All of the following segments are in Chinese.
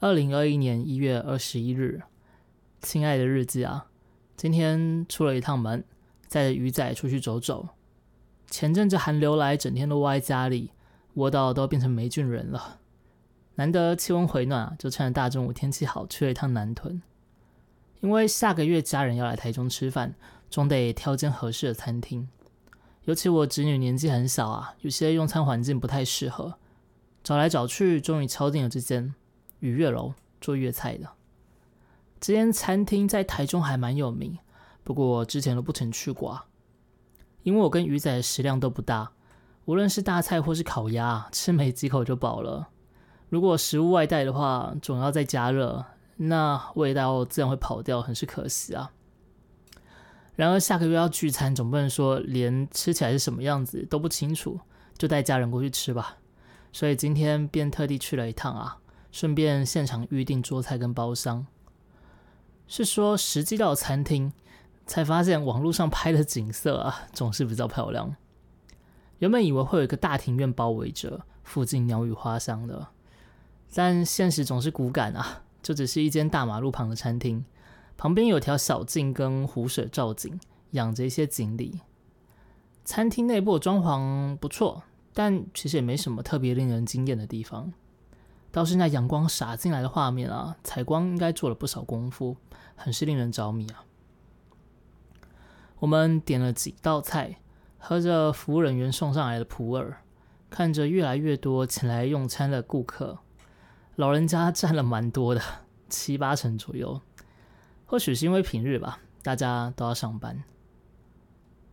二零二一年一月二十一日，亲爱的日记啊，今天出了一趟门，载着鱼仔出去走走。前阵子寒流来，整天都窝在家里，窝到都变成霉菌人了。难得气温回暖，就趁着大中午天气好，去了一趟南屯。因为下个月家人要来台中吃饭，总得挑间合适的餐厅。尤其我侄女年纪很小啊，有些用餐环境不太适合。找来找去，终于敲定了这间。雨月楼做粤菜的这间餐厅在台中还蛮有名，不过之前都不曾去过啊。因为我跟鱼仔的食量都不大，无论是大菜或是烤鸭，吃没几口就饱了。如果食物外带的话，总要再加热，那味道自然会跑掉，很是可惜啊。然而下个月要聚餐，总不能说连吃起来是什么样子都不清楚，就带家人过去吃吧。所以今天便特地去了一趟啊。顺便现场预定桌菜跟包厢，是说实际到餐厅才发现网络上拍的景色啊总是比较漂亮。原本以为会有一个大庭院包围着，附近鸟语花香的，但现实总是骨感啊，就只是一间大马路旁的餐厅，旁边有条小径跟湖水照景，养着一些锦鲤。餐厅内部装潢不错，但其实也没什么特别令人惊艳的地方。倒是那阳光洒进来的画面啊，采光应该做了不少功夫，很是令人着迷啊。我们点了几道菜，喝着服务人员送上来的普洱，看着越来越多前来用餐的顾客，老人家占了蛮多的，七八成左右。或许是因为平日吧，大家都要上班。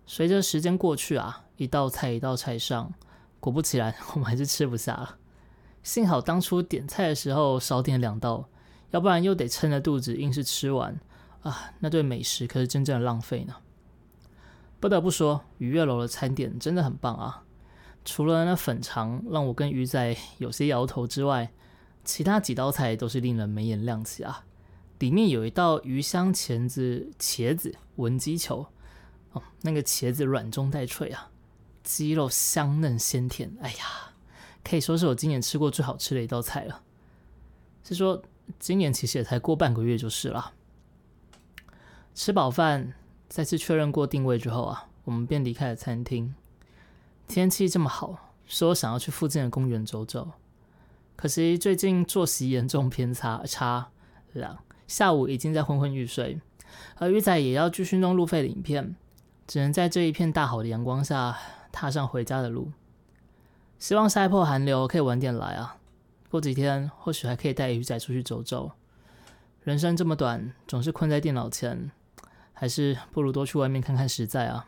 随着时间过去啊，一道菜一道菜上，果不其然，我们还是吃不下了。幸好当初点菜的时候少点两道，要不然又得撑着肚子硬是吃完啊！那对美食可是真正的浪费呢。不得不说，鱼月楼的餐点真的很棒啊！除了那粉肠让我跟鱼仔有些摇头之外，其他几道菜都是令人眉眼亮起啊！里面有一道鱼香茄子茄子文鸡球哦，那个茄子软中带脆啊，鸡肉香嫩鲜甜，哎呀！可以说是我今年吃过最好吃的一道菜了。是说，今年其实也才过半个月就是了。吃饱饭，再次确认过定位之后啊，我们便离开了餐厅。天气这么好，说想要去附近的公园走走。可惜最近作息严重偏差，差了。下午已经在昏昏欲睡，而鱼仔也要继续弄路费的影片，只能在这一片大好的阳光下踏上回家的路。希望晒破寒流可以晚点来啊！过几天或许还可以带鱼仔出去走走。人生这么短，总是困在电脑前，还是不如多去外面看看实在啊！